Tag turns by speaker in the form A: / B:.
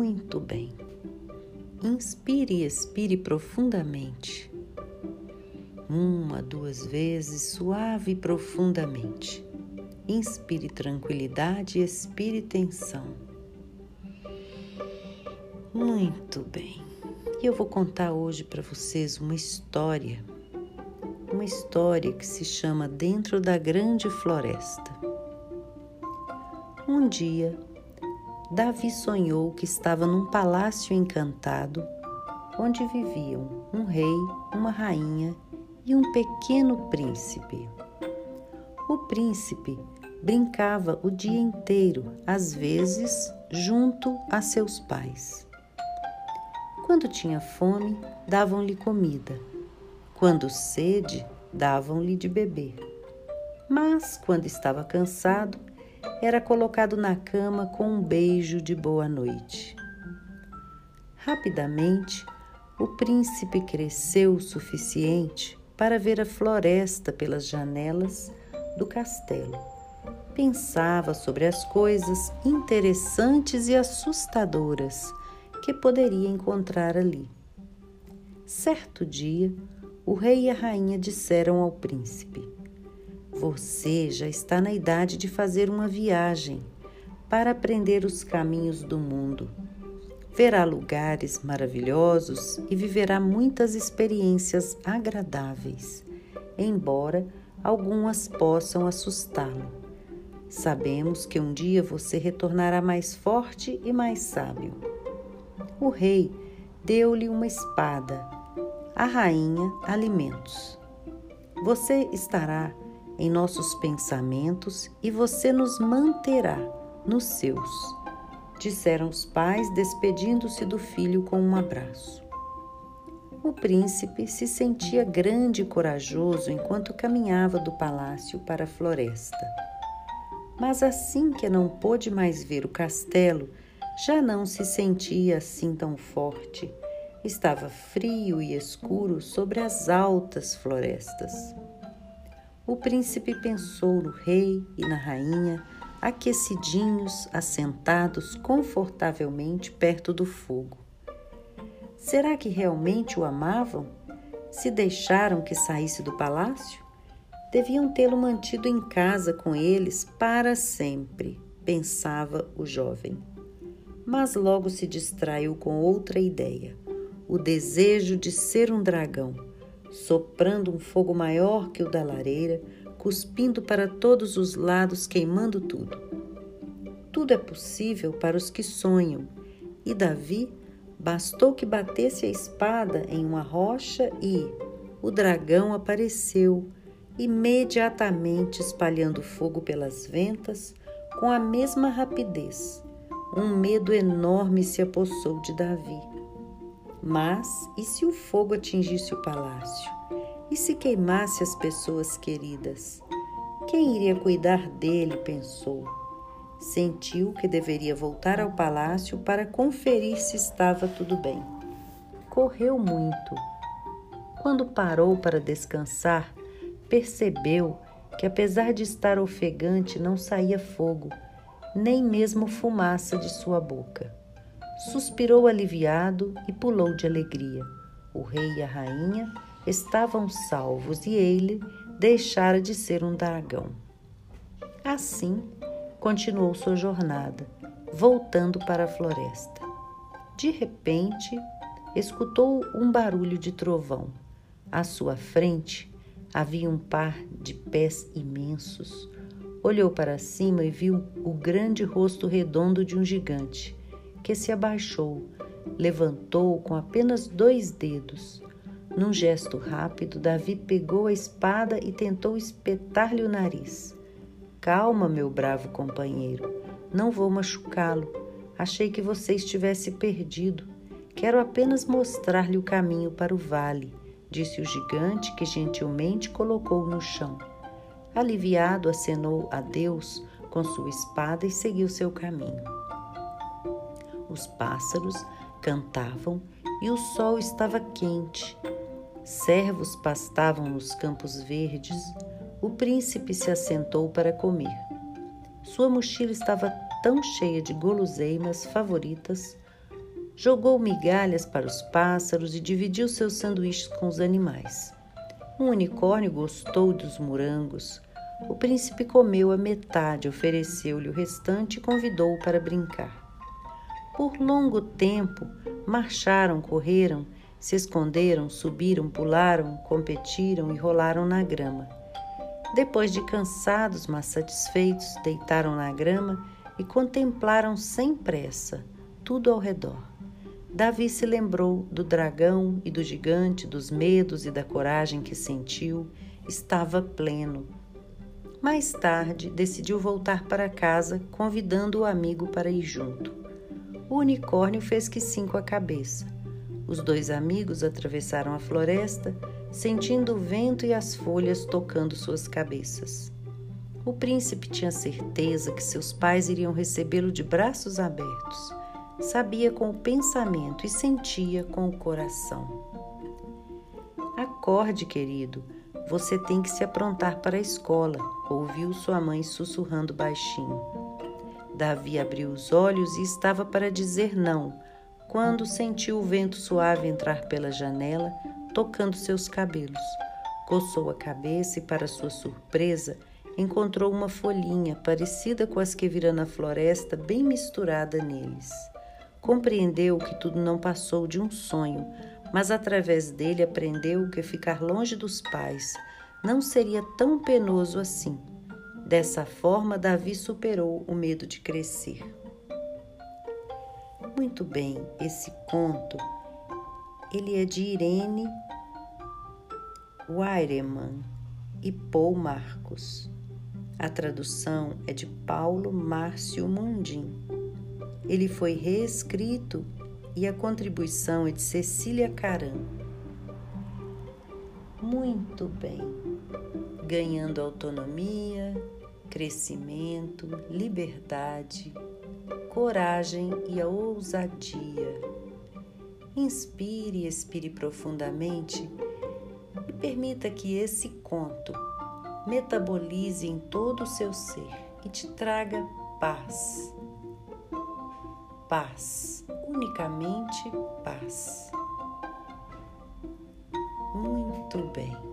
A: muito bem. Inspire e expire profundamente. Uma, duas vezes, suave e profundamente. Inspire tranquilidade e expire tensão. Muito bem. E eu vou contar hoje para vocês uma história. Uma história que se chama Dentro da Grande Floresta. Um dia, Davi sonhou que estava num palácio encantado onde viviam um rei, uma rainha e um pequeno príncipe. O príncipe brincava o dia inteiro, às vezes junto a seus pais. Quando tinha fome, davam-lhe comida. Quando sede, davam-lhe de beber. Mas, quando estava cansado, era colocado na cama com um beijo de boa noite. Rapidamente, o príncipe cresceu o suficiente para ver a floresta pelas janelas do castelo. Pensava sobre as coisas interessantes e assustadoras que poderia encontrar ali. Certo dia, o rei e a rainha disseram ao príncipe: você já está na idade de fazer uma viagem para aprender os caminhos do mundo. Verá lugares maravilhosos e viverá muitas experiências agradáveis, embora algumas possam assustá-lo. Sabemos que um dia você retornará mais forte e mais sábio. O rei deu-lhe uma espada, a rainha alimentos. Você estará em nossos pensamentos e você nos manterá nos seus, disseram os pais, despedindo-se do filho com um abraço. O príncipe se sentia grande e corajoso enquanto caminhava do palácio para a floresta. Mas assim que não pôde mais ver o castelo, já não se sentia assim tão forte. Estava frio e escuro sobre as altas florestas o príncipe pensou no rei e na rainha, aquecidinhos, assentados confortavelmente perto do fogo. Será que realmente o amavam? Se deixaram que saísse do palácio? Deviam tê-lo mantido em casa com eles para sempre, pensava o jovem. Mas logo se distraiu com outra ideia: o desejo de ser um dragão soprando um fogo maior que o da lareira, cuspindo para todos os lados, queimando tudo. Tudo é possível para os que sonham, e Davi bastou que batesse a espada em uma rocha e o dragão apareceu, imediatamente espalhando fogo pelas ventas com a mesma rapidez. Um medo enorme se apossou de Davi. Mas e se o fogo atingisse o palácio? E se queimasse as pessoas queridas? Quem iria cuidar dele? pensou. Sentiu que deveria voltar ao palácio para conferir se estava tudo bem. Correu muito. Quando parou para descansar, percebeu que, apesar de estar ofegante, não saía fogo, nem mesmo fumaça de sua boca. Suspirou aliviado e pulou de alegria. O rei e a rainha estavam salvos e ele deixara de ser um dragão. Assim, continuou sua jornada, voltando para a floresta. De repente, escutou um barulho de trovão. À sua frente havia um par de pés imensos. Olhou para cima e viu o grande rosto redondo de um gigante que se abaixou, levantou com apenas dois dedos. Num gesto rápido, Davi pegou a espada e tentou espetar-lhe o nariz. Calma, meu bravo companheiro, não vou machucá-lo. Achei que você estivesse perdido. Quero apenas mostrar-lhe o caminho para o vale, disse o gigante, que gentilmente colocou no chão. Aliviado, acenou a Deus com sua espada e seguiu seu caminho os pássaros cantavam e o sol estava quente. Servos pastavam nos campos verdes. O príncipe se assentou para comer. Sua mochila estava tão cheia de guloseimas favoritas Jogou migalhas para os pássaros e dividiu seus sanduíches com os animais. Um unicórnio gostou dos morangos. O príncipe comeu a metade, ofereceu-lhe o restante e convidou-o para brincar. Por longo tempo marcharam, correram, se esconderam, subiram, pularam, competiram e rolaram na grama. Depois de cansados, mas satisfeitos, deitaram na grama e contemplaram sem pressa tudo ao redor. Davi se lembrou do dragão e do gigante, dos medos e da coragem que sentiu, estava pleno. Mais tarde, decidiu voltar para casa, convidando o amigo para ir junto. O unicórnio fez que sim com a cabeça. Os dois amigos atravessaram a floresta, sentindo o vento e as folhas tocando suas cabeças. O príncipe tinha certeza que seus pais iriam recebê-lo de braços abertos sabia com o pensamento e sentia com o coração. Acorde, querido, você tem que se aprontar para a escola, ouviu sua mãe sussurrando baixinho. Davi abriu os olhos e estava para dizer não, quando sentiu o vento suave entrar pela janela, tocando seus cabelos. Coçou a cabeça e, para sua surpresa, encontrou uma folhinha parecida com as que vira na floresta, bem misturada neles. Compreendeu que tudo não passou de um sonho, mas através dele aprendeu que ficar longe dos pais não seria tão penoso assim. Dessa forma, Davi superou o medo de crescer. Muito bem, esse conto ele é de Irene Weiremann e Paul Marcos. A tradução é de Paulo Márcio Mundim. Ele foi reescrito e a contribuição é de Cecília Caram. Muito bem, ganhando autonomia, crescimento, liberdade, coragem e a ousadia. Inspire e expire profundamente e permita que esse conto metabolize em todo o seu ser e te traga paz paz, unicamente paz. Muito bem.